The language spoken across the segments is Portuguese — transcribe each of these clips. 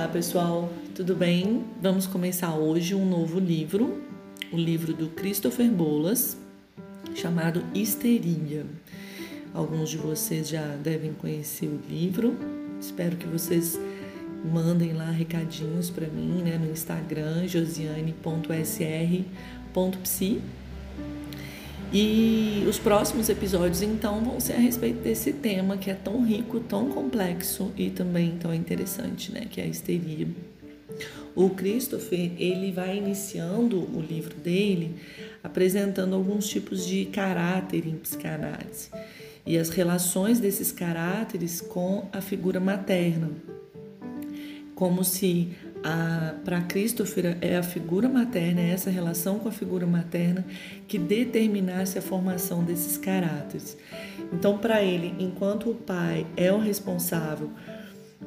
Olá pessoal, tudo bem? Vamos começar hoje um novo livro, o livro do Christopher Bolas, chamado Histeria. Alguns de vocês já devem conhecer o livro, espero que vocês mandem lá recadinhos para mim né, no Instagram, josiane.sr.psi e os próximos episódios, então, vão ser a respeito desse tema que é tão rico, tão complexo e também tão interessante, né? Que é a histeria. O Christopher, ele vai iniciando o livro dele apresentando alguns tipos de caráter em psicanálise e as relações desses caráteres com a figura materna. Como se para Christopher é a figura materna, é essa relação com a figura materna que determinasse a formação desses caráteres. Então, para ele, enquanto o pai é o responsável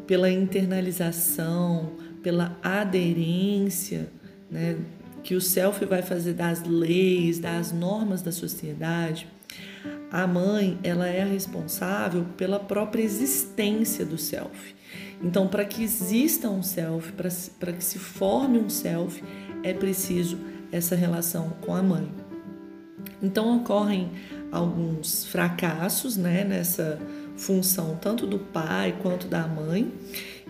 pela internalização, pela aderência, né, que o self vai fazer das leis, das normas da sociedade, a mãe ela é a responsável pela própria existência do self. Então, para que exista um self, para que se forme um self, é preciso essa relação com a mãe. Então, ocorrem alguns fracassos né, nessa função, tanto do pai quanto da mãe,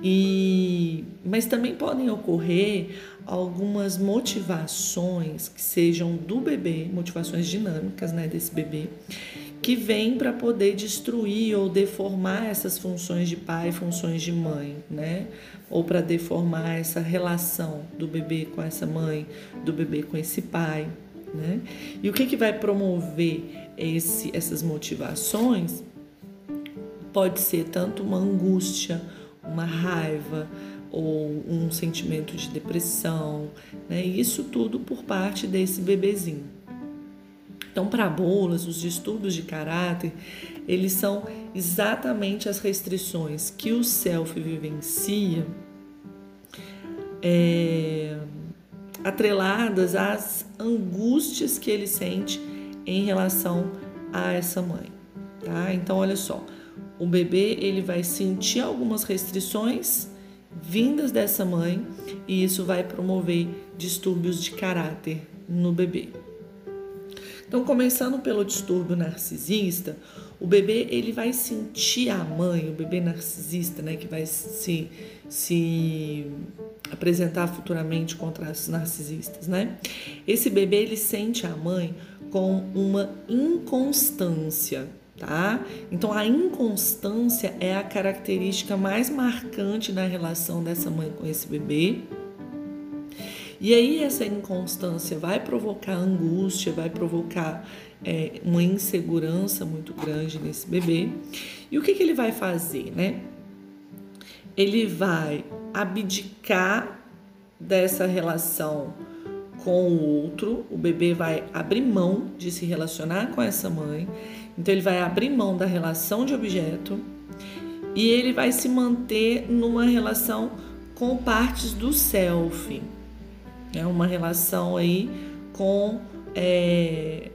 e, mas também podem ocorrer algumas motivações que sejam do bebê, motivações dinâmicas né, desse bebê, que vem para poder destruir ou deformar essas funções de pai, funções de mãe, né? Ou para deformar essa relação do bebê com essa mãe, do bebê com esse pai, né? E o que, que vai promover esse, essas motivações? Pode ser tanto uma angústia, uma raiva ou um sentimento de depressão, né? Isso tudo por parte desse bebezinho. Então, para bolas, os distúrbios de caráter, eles são exatamente as restrições que o self vivencia, é, atreladas às angústias que ele sente em relação a essa mãe, tá? Então, olha só, o bebê ele vai sentir algumas restrições vindas dessa mãe e isso vai promover distúrbios de caráter no bebê. Então, começando pelo distúrbio narcisista, o bebê ele vai sentir a mãe, o bebê narcisista, né, que vai se, se apresentar futuramente contra os narcisistas, né? Esse bebê ele sente a mãe com uma inconstância, tá? Então a inconstância é a característica mais marcante na relação dessa mãe com esse bebê. E aí essa inconstância vai provocar angústia, vai provocar é, uma insegurança muito grande nesse bebê. E o que, que ele vai fazer, né? Ele vai abdicar dessa relação com o outro, o bebê vai abrir mão de se relacionar com essa mãe, então ele vai abrir mão da relação de objeto e ele vai se manter numa relação com partes do self é uma relação aí com é,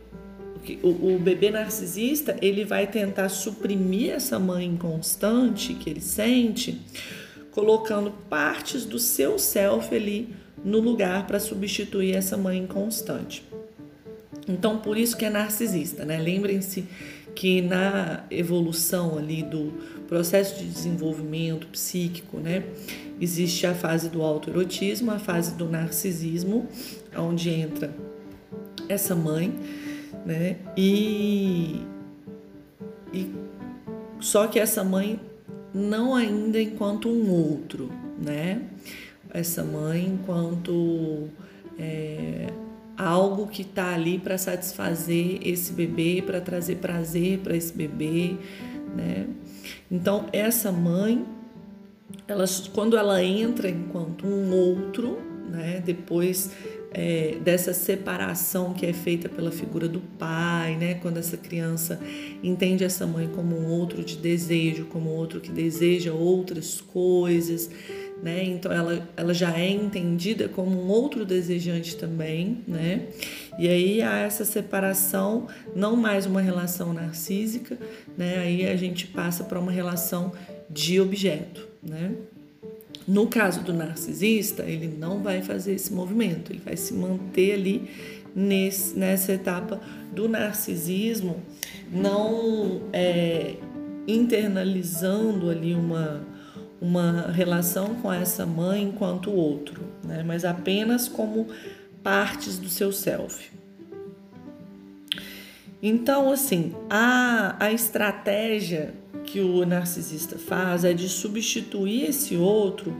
o, o, bebê narcisista ele vai tentar suprimir essa mãe inconstante que ele sente, colocando partes do seu self ali no lugar para substituir essa mãe inconstante. Então, por isso que é narcisista, né? Lembrem-se que na evolução ali do processo de desenvolvimento psíquico, né, existe a fase do autoerotismo, a fase do narcisismo, onde entra essa mãe, né, e, e só que essa mãe não ainda enquanto um outro, né, essa mãe enquanto é, algo que está ali para satisfazer esse bebê, para trazer prazer para esse bebê, né? Então essa mãe, ela, quando ela entra enquanto um outro, né? Depois é, dessa separação que é feita pela figura do pai, né? Quando essa criança entende essa mãe como um outro de desejo, como outro que deseja outras coisas, né? Então ela, ela já é entendida como um outro desejante também, né? E aí há essa separação, não mais uma relação narcísica, né? Aí a gente passa para uma relação de objeto, né? No caso do narcisista, ele não vai fazer esse movimento, ele vai se manter ali nesse, nessa etapa do narcisismo, não é, internalizando ali uma, uma relação com essa mãe enquanto outro, né? mas apenas como partes do seu self. Então, assim, a, a estratégia que o narcisista faz é de substituir esse outro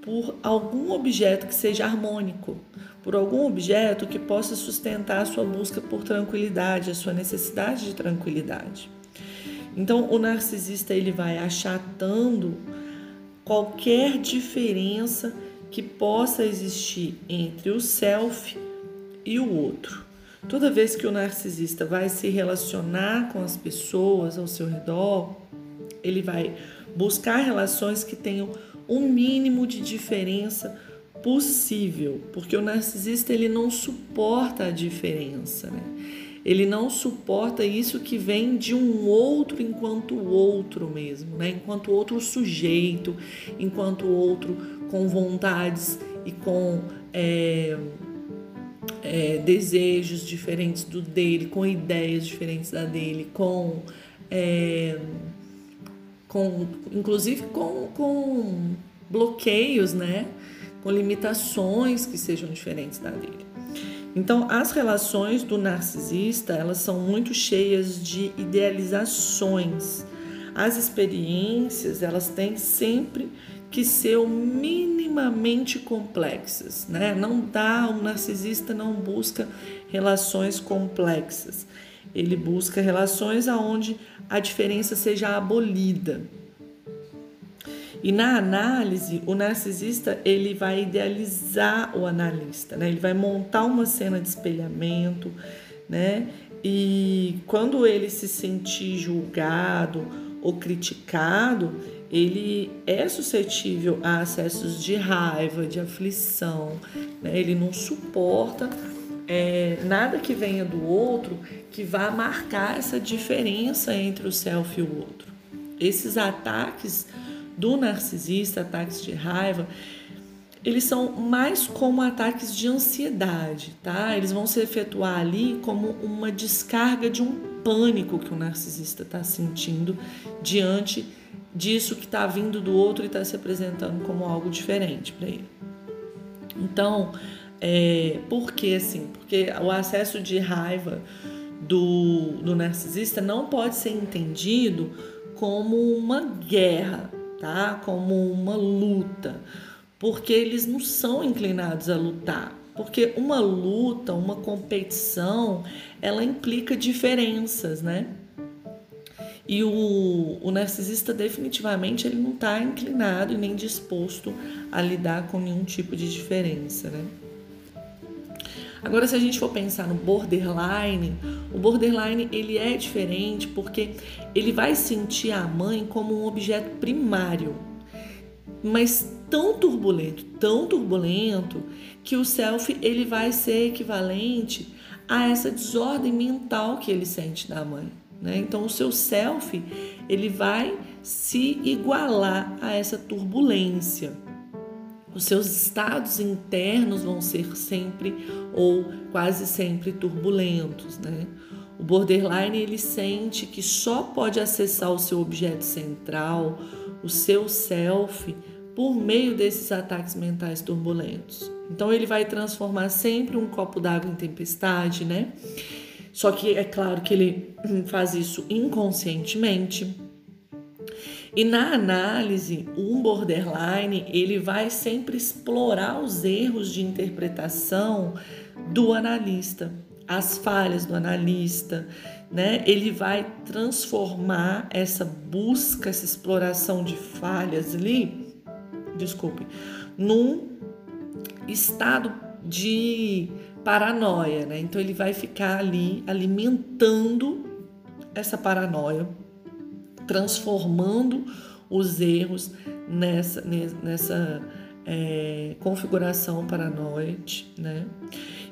por algum objeto que seja harmônico, por algum objeto que possa sustentar a sua busca por tranquilidade, a sua necessidade de tranquilidade. Então, o narcisista ele vai achatando qualquer diferença que possa existir entre o self e o outro. Toda vez que o narcisista vai se relacionar com as pessoas ao seu redor, ele vai buscar relações que tenham o um mínimo de diferença possível, porque o narcisista ele não suporta a diferença, né? Ele não suporta isso que vem de um outro enquanto outro mesmo, né? Enquanto outro sujeito, enquanto outro com vontades e com é, é, desejos diferentes do dele, com ideias diferentes da dele, com, é, com inclusive com, com bloqueios, né? Com limitações que sejam diferentes da dele. Então, as relações do narcisista, elas são muito cheias de idealizações. As experiências, elas têm sempre que ser minimamente complexas, né? Não dá, o narcisista não busca relações complexas. Ele busca relações aonde a diferença seja abolida. E na análise, o narcisista ele vai idealizar o analista, né? Ele vai montar uma cena de espelhamento, né? E quando ele se sentir julgado ou criticado, ele é suscetível a acessos de raiva, de aflição, né? ele não suporta é, nada que venha do outro que vá marcar essa diferença entre o self e o outro. Esses ataques do narcisista, ataques de raiva, eles são mais como ataques de ansiedade, tá? Eles vão se efetuar ali como uma descarga de um pânico que o narcisista está sentindo diante disso que está vindo do outro e está se apresentando como algo diferente para ele. Então, é, por que assim? Porque o acesso de raiva do, do narcisista não pode ser entendido como uma guerra, tá? Como uma luta, porque eles não são inclinados a lutar. Porque uma luta, uma competição, ela implica diferenças, né? E o, o narcisista definitivamente ele não está inclinado e nem disposto a lidar com nenhum tipo de diferença, né? Agora, se a gente for pensar no borderline, o borderline ele é diferente porque ele vai sentir a mãe como um objeto primário, mas tão turbulento, tão turbulento que o self ele vai ser equivalente a essa desordem mental que ele sente da mãe. Né? Então, o seu self ele vai se igualar a essa turbulência. Os seus estados internos vão ser sempre ou quase sempre turbulentos, né? O borderline ele sente que só pode acessar o seu objeto central, o seu self, por meio desses ataques mentais turbulentos. Então ele vai transformar sempre um copo d'água em tempestade, né? Só que é claro que ele faz isso inconscientemente. E na análise, um borderline, ele vai sempre explorar os erros de interpretação do analista, as falhas do analista, né? Ele vai transformar essa busca, essa exploração de falhas ali, desculpe, num estado de paranoia, né? Então ele vai ficar ali alimentando essa paranoia, transformando os erros nessa, nessa é, configuração paranoide, né?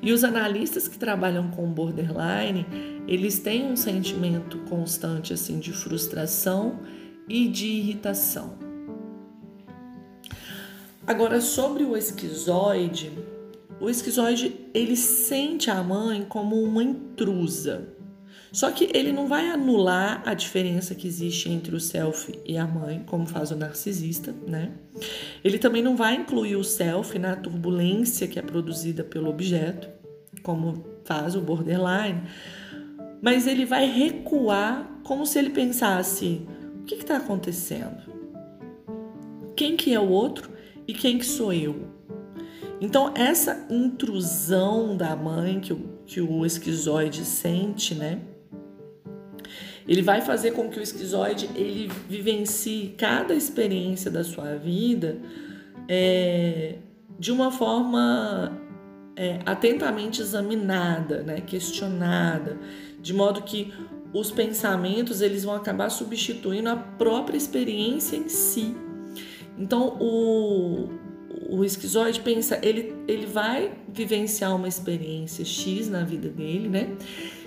E os analistas que trabalham com borderline, eles têm um sentimento constante assim de frustração e de irritação. Agora, sobre o esquizoide, o esquizoide ele sente a mãe como uma intrusa. Só que ele não vai anular a diferença que existe entre o self e a mãe, como faz o narcisista, né? Ele também não vai incluir o self na turbulência que é produzida pelo objeto, como faz o borderline, mas ele vai recuar como se ele pensasse: o que está acontecendo? Quem que é o outro e quem que sou eu? Então, essa intrusão da mãe que o, que o esquizoide sente, né? Ele vai fazer com que o esquizoide ele vivencie cada experiência da sua vida é, de uma forma é, atentamente examinada, né, questionada, de modo que os pensamentos eles vão acabar substituindo a própria experiência em si. Então o, o esquizoide pensa, ele, ele vai vivenciar uma experiência X na vida dele, né?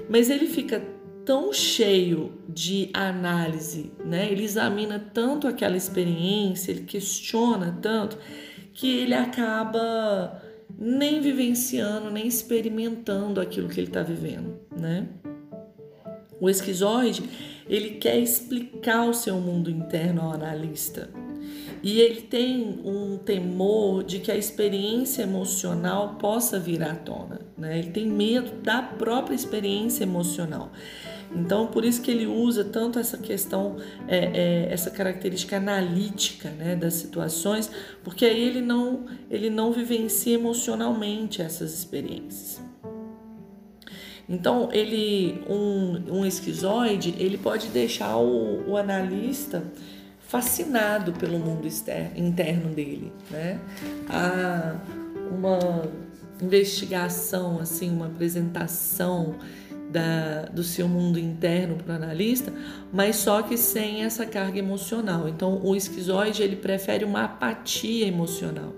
Mas ele fica tão cheio de análise, né? Ele examina tanto aquela experiência, ele questiona tanto que ele acaba nem vivenciando, nem experimentando aquilo que ele está vivendo, né? O esquizoide, ele quer explicar o seu mundo interno ao analista. E ele tem um temor de que a experiência emocional possa vir à tona, né? Ele tem medo da própria experiência emocional. Então, por isso que ele usa tanto essa questão, é, é, essa característica analítica né, das situações, porque aí ele não, ele não vivencia emocionalmente essas experiências. Então, ele, um, um esquizoide, ele pode deixar o, o analista fascinado pelo mundo externo, interno dele, né? Há uma investigação, assim, uma apresentação da, do seu mundo interno para o analista, mas só que sem essa carga emocional. Então, o esquizoide ele prefere uma apatia emocional.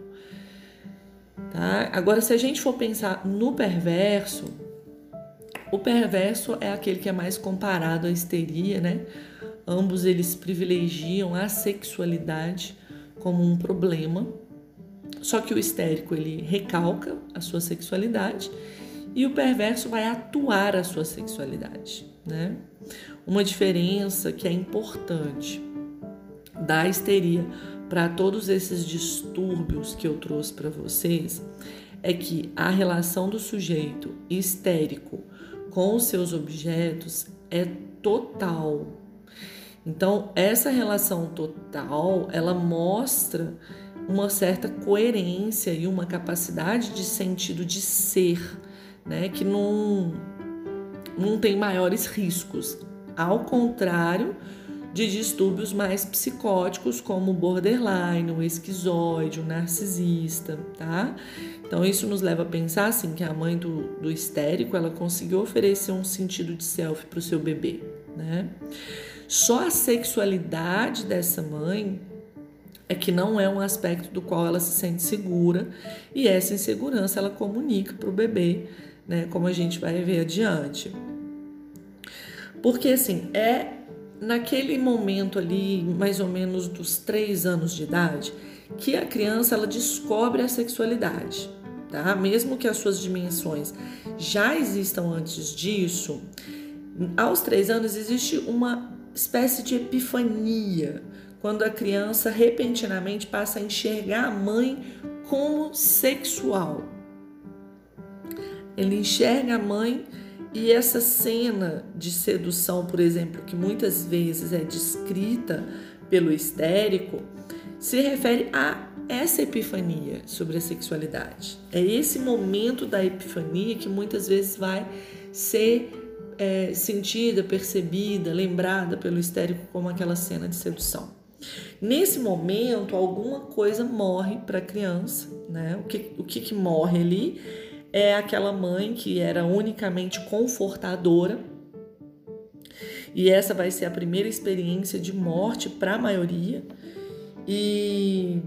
Tá? Agora, se a gente for pensar no perverso, o perverso é aquele que é mais comparado à histeria, né? Ambos eles privilegiam a sexualidade como um problema. Só que o histérico ele recalca a sua sexualidade e o perverso vai atuar a sua sexualidade, né? Uma diferença que é importante da histeria para todos esses distúrbios que eu trouxe para vocês é que a relação do sujeito histérico com os seus objetos é total. Então, essa relação total, ela mostra uma certa coerência e uma capacidade de sentido de ser né, que não, não tem maiores riscos, ao contrário de distúrbios mais psicóticos como o borderline, o esquizoide, o narcisista, tá? Então isso nos leva a pensar assim que a mãe do, do histérico ela conseguiu oferecer um sentido de self para o seu bebê, né? Só a sexualidade dessa mãe é que não é um aspecto do qual ela se sente segura e essa insegurança ela comunica para o bebê né? Como a gente vai ver adiante. Porque assim, é naquele momento ali, mais ou menos dos três anos de idade, que a criança ela descobre a sexualidade, tá? Mesmo que as suas dimensões já existam antes disso, aos três anos existe uma espécie de epifania, quando a criança repentinamente passa a enxergar a mãe como sexual. Ele enxerga a mãe e essa cena de sedução, por exemplo, que muitas vezes é descrita pelo histérico, se refere a essa epifania sobre a sexualidade. É esse momento da epifania que muitas vezes vai ser é, sentida, percebida, lembrada pelo histérico como aquela cena de sedução. Nesse momento, alguma coisa morre para a criança, né? O que, o que, que morre ali é aquela mãe que era unicamente confortadora. E essa vai ser a primeira experiência de morte para a maioria. E,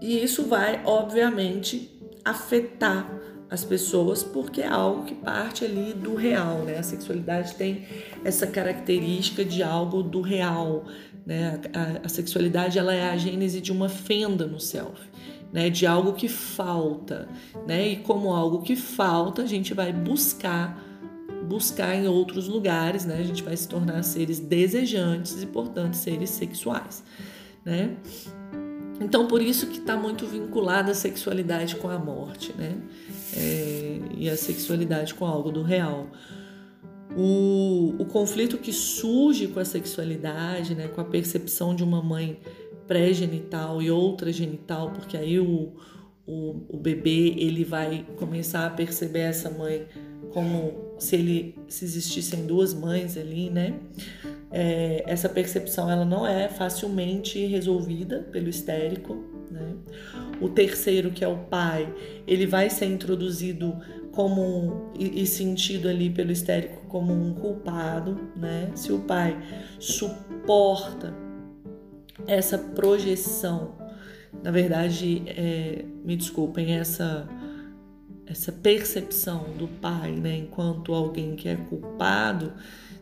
e isso vai, obviamente, afetar as pessoas porque é algo que parte ali do real, né? A sexualidade tem essa característica de algo do real, né? A, a sexualidade ela é a gênese de uma fenda no self, né? De algo que falta, né? E como algo que falta, a gente vai buscar buscar em outros lugares, né? A gente vai se tornar seres desejantes e, portanto, seres sexuais, né? Então, por isso que está muito vinculada a sexualidade com a morte, né? É, e a sexualidade com algo do real. O, o conflito que surge com a sexualidade, né? Com a percepção de uma mãe pré-genital e outra genital, porque aí o, o, o bebê ele vai começar a perceber essa mãe como se ele se existissem duas mães ali, né? É, essa percepção ela não é facilmente resolvida pelo histérico, né? O terceiro, que é o pai, ele vai ser introduzido como e, e sentido ali pelo histérico como um culpado, né? Se o pai suporta essa projeção, na verdade, é, me desculpem, essa essa percepção do pai, né, enquanto alguém que é culpado,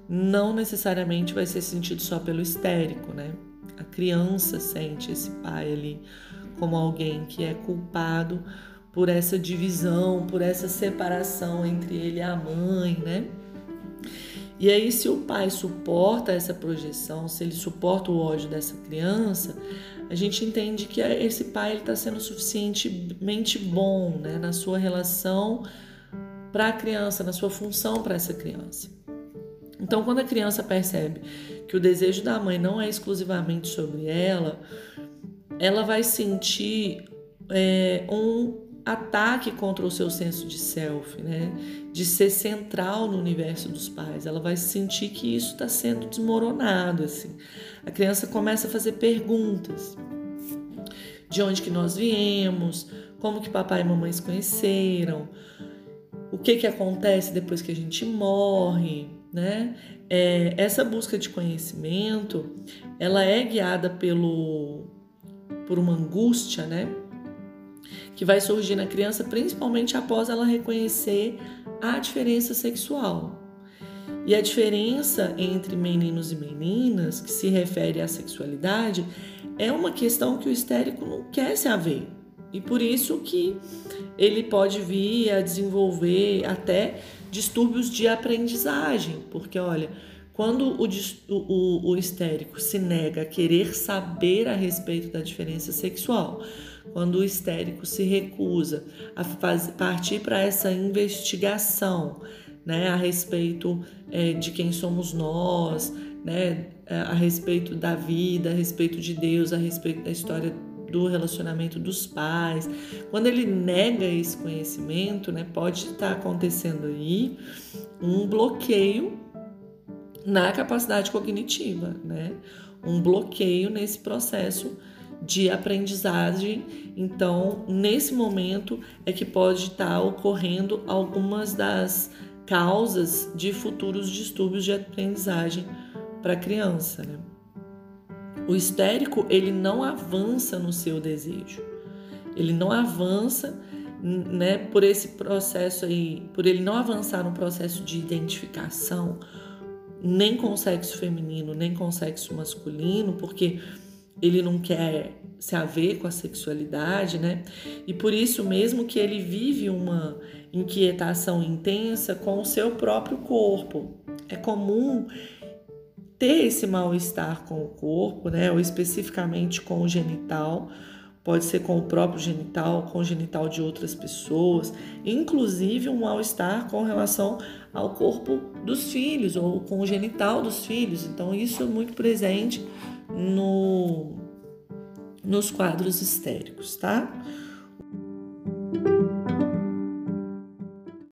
não necessariamente vai ser sentido só pelo histérico, né? A criança sente esse pai ali como alguém que é culpado por essa divisão, por essa separação entre ele e a mãe, né? E aí, se o pai suporta essa projeção, se ele suporta o ódio dessa criança, a gente entende que esse pai está sendo suficientemente bom né, na sua relação para a criança, na sua função para essa criança. Então, quando a criança percebe que o desejo da mãe não é exclusivamente sobre ela, ela vai sentir é, um ataque contra o seu senso de self, né? De ser central no universo dos pais. Ela vai sentir que isso está sendo desmoronado, assim. A criança começa a fazer perguntas. De onde que nós viemos? Como que papai e mamãe se conheceram? O que que acontece depois que a gente morre, né? É, essa busca de conhecimento, ela é guiada pelo por uma angústia, né? Que vai surgir na criança, principalmente após ela reconhecer a diferença sexual. E a diferença entre meninos e meninas, que se refere à sexualidade, é uma questão que o histérico não quer se haver. E por isso que ele pode vir a desenvolver até distúrbios de aprendizagem, porque olha, quando o, o, o, histérico se nega a querer saber a respeito da diferença sexual, quando o histérico se recusa a faz, partir para essa investigação né, a respeito é, de quem somos nós, né, a respeito da vida, a respeito de Deus, a respeito da história do relacionamento dos pais. Quando ele nega esse conhecimento, né, pode estar acontecendo aí um bloqueio na capacidade cognitiva, né? Um bloqueio nesse processo de aprendizagem. Então, nesse momento é que pode estar ocorrendo algumas das causas de futuros distúrbios de aprendizagem para a criança. Né? O histérico ele não avança no seu desejo, ele não avança né, por esse processo aí, por ele não avançar no processo de identificação nem com o sexo feminino, nem com o sexo masculino, porque ele não quer se haver com a sexualidade, né? E por isso mesmo que ele vive uma inquietação intensa com o seu próprio corpo. É comum ter esse mal-estar com o corpo, né? Ou especificamente com o genital, pode ser com o próprio genital, com o genital de outras pessoas, inclusive um mal-estar com relação ao corpo dos filhos ou com o genital dos filhos. Então, isso é muito presente no, nos quadros histéricos, tá?